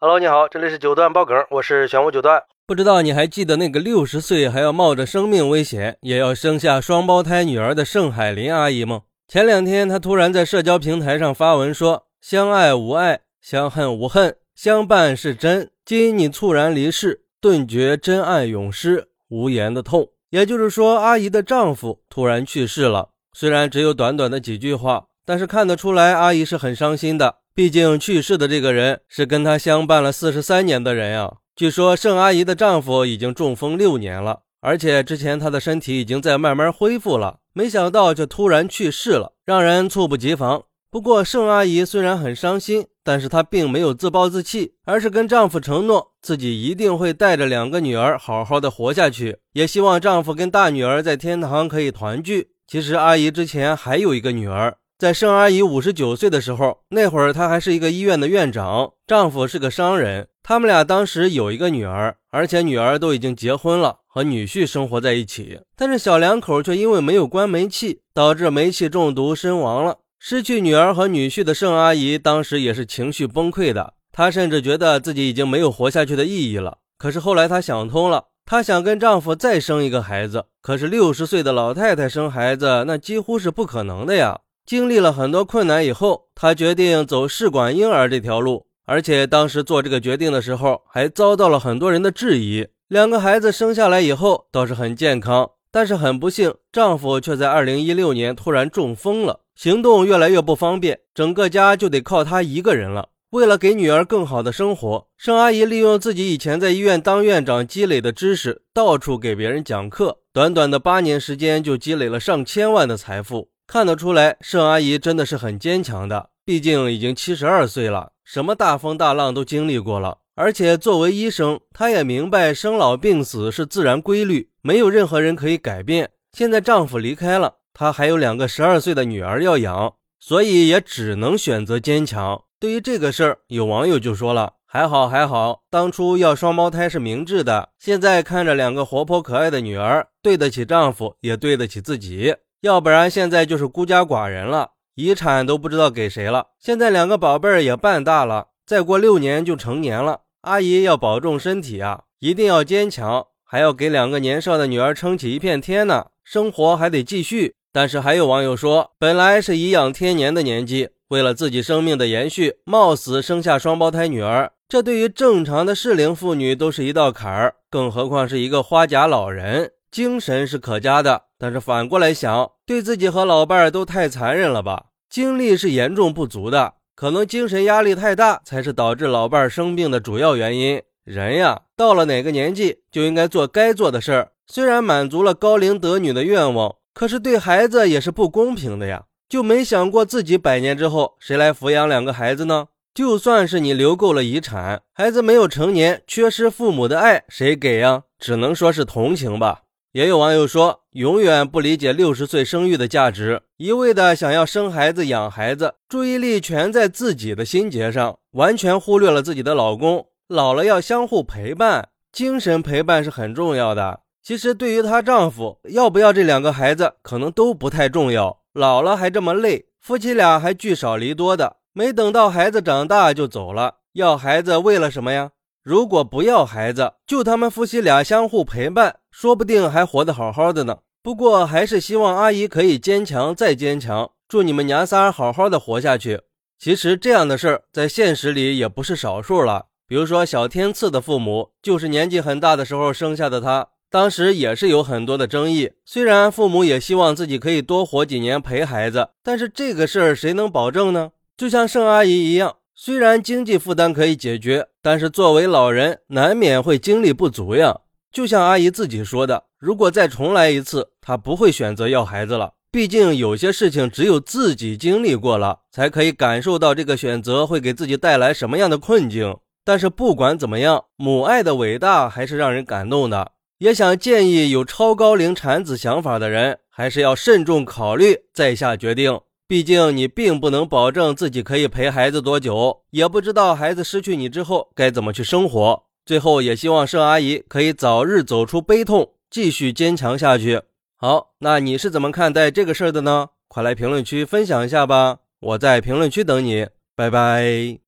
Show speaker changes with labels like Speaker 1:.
Speaker 1: Hello，你好，这里是九段爆梗，我是玄武九段。
Speaker 2: 不知道你还记得那个六十岁还要冒着生命危险也要生下双胞胎女儿的盛海林阿姨吗？前两天她突然在社交平台上发文说：“相爱无爱，相恨无恨，相伴是真。今你猝然离世，顿觉真爱永失，无言的痛。”也就是说，阿姨的丈夫突然去世了。虽然只有短短的几句话，但是看得出来阿姨是很伤心的。毕竟去世的这个人是跟她相伴了四十三年的人呀。据说盛阿姨的丈夫已经中风六年了，而且之前她的身体已经在慢慢恢复了，没想到却突然去世了，让人猝不及防。不过盛阿姨虽然很伤心，但是她并没有自暴自弃，而是跟丈夫承诺自己一定会带着两个女儿好好的活下去，也希望丈夫跟大女儿在天堂可以团聚。其实阿姨之前还有一个女儿。在盛阿姨五十九岁的时候，那会儿她还是一个医院的院长，丈夫是个商人。他们俩当时有一个女儿，而且女儿都已经结婚了，和女婿生活在一起。但是小两口却因为没有关煤气，导致煤气中毒身亡了。失去女儿和女婿的盛阿姨当时也是情绪崩溃的，她甚至觉得自己已经没有活下去的意义了。可是后来她想通了，她想跟丈夫再生一个孩子。可是六十岁的老太太生孩子，那几乎是不可能的呀。经历了很多困难以后，她决定走试管婴儿这条路，而且当时做这个决定的时候，还遭到了很多人的质疑。两个孩子生下来以后倒是很健康，但是很不幸，丈夫却在二零一六年突然中风了，行动越来越不方便，整个家就得靠她一个人了。为了给女儿更好的生活，盛阿姨利用自己以前在医院当院长积累的知识，到处给别人讲课，短短的八年时间就积累了上千万的财富。看得出来，盛阿姨真的是很坚强的。毕竟已经七十二岁了，什么大风大浪都经历过了。而且作为医生，她也明白生老病死是自然规律，没有任何人可以改变。现在丈夫离开了，她还有两个十二岁的女儿要养，所以也只能选择坚强。对于这个事儿，有网友就说了：“还好还好，当初要双胞胎是明智的。现在看着两个活泼可爱的女儿，对得起丈夫，也对得起自己。”要不然现在就是孤家寡人了，遗产都不知道给谁了。现在两个宝贝儿也半大了，再过六年就成年了。阿姨要保重身体啊，一定要坚强，还要给两个年少的女儿撑起一片天呢。生活还得继续。但是还有网友说，本来是颐养天年的年纪，为了自己生命的延续，冒死生下双胞胎女儿，这对于正常的适龄妇女都是一道坎儿，更何况是一个花甲老人。精神是可嘉的，但是反过来想，对自己和老伴儿都太残忍了吧？精力是严重不足的，可能精神压力太大才是导致老伴儿生病的主要原因。人呀，到了哪个年纪就应该做该做的事儿。虽然满足了高龄得女的愿望，可是对孩子也是不公平的呀。就没想过自己百年之后谁来抚养两个孩子呢？就算是你留够了遗产，孩子没有成年，缺失父母的爱，谁给呀？只能说是同情吧。也有网友说，永远不理解六十岁生育的价值，一味的想要生孩子养孩子，注意力全在自己的心结上，完全忽略了自己的老公。老了要相互陪伴，精神陪伴是很重要的。其实对于她丈夫，要不要这两个孩子，可能都不太重要。老了还这么累，夫妻俩还聚少离多的，没等到孩子长大就走了。要孩子为了什么呀？如果不要孩子，就他们夫妻俩相互陪伴，说不定还活得好好的呢。不过还是希望阿姨可以坚强再坚强，祝你们娘仨好好的活下去。其实这样的事儿在现实里也不是少数了。比如说小天赐的父母，就是年纪很大的时候生下的他，当时也是有很多的争议。虽然父母也希望自己可以多活几年陪孩子，但是这个事儿谁能保证呢？就像盛阿姨一样。虽然经济负担可以解决，但是作为老人，难免会精力不足呀。就像阿姨自己说的，如果再重来一次，她不会选择要孩子了。毕竟有些事情只有自己经历过了，才可以感受到这个选择会给自己带来什么样的困境。但是不管怎么样，母爱的伟大还是让人感动的。也想建议有超高龄产子想法的人，还是要慎重考虑再下决定。毕竟你并不能保证自己可以陪孩子多久，也不知道孩子失去你之后该怎么去生活。最后也希望盛阿姨可以早日走出悲痛，继续坚强下去。好，那你是怎么看待这个事儿的呢？快来评论区分享一下吧，我在评论区等你，拜拜。